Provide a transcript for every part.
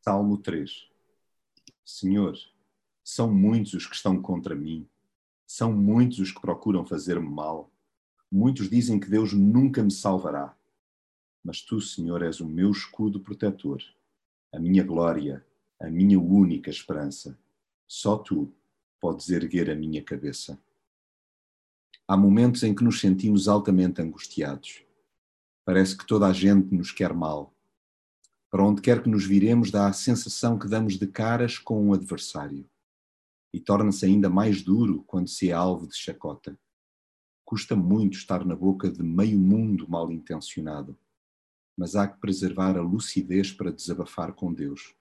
Salmo 3 Senhor, são muitos os que estão contra mim, são muitos os que procuram fazer-me mal. Muitos dizem que Deus nunca me salvará. Mas tu, Senhor, és o meu escudo protetor, a minha glória, a minha única esperança. Só tu podes erguer a minha cabeça. Há momentos em que nos sentimos altamente angustiados. Parece que toda a gente nos quer mal para onde quer que nos viremos, dá a sensação que damos de caras com um adversário. E torna-se ainda mais duro quando se é alvo de chacota. Custa muito estar na boca de meio mundo mal intencionado, mas há que preservar a lucidez para desabafar com Deus,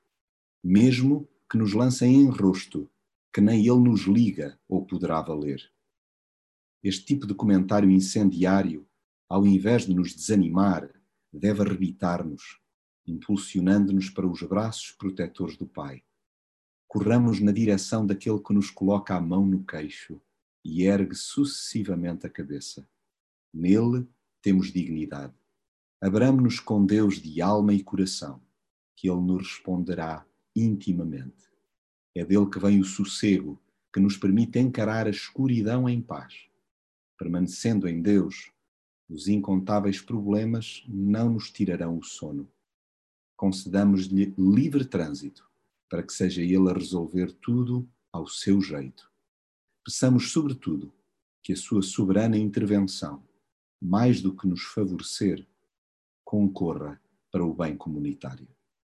mesmo que nos lancem em rosto, que nem Ele nos liga ou poderá valer. Este tipo de comentário incendiário, ao invés de nos desanimar, deve arrebitar-nos impulsionando-nos para os braços protetores do Pai. Corramos na direção daquele que nos coloca a mão no queixo e ergue sucessivamente a cabeça. Nele temos dignidade. Abramo-nos com Deus de alma e coração, que Ele nos responderá intimamente. É dele que vem o sossego que nos permite encarar a escuridão em paz. Permanecendo em Deus, os incontáveis problemas não nos tirarão o sono concedamos-lhe livre trânsito, para que seja ele a resolver tudo ao seu jeito. Peçamos, sobretudo, que a sua soberana intervenção, mais do que nos favorecer, concorra para o bem comunitário.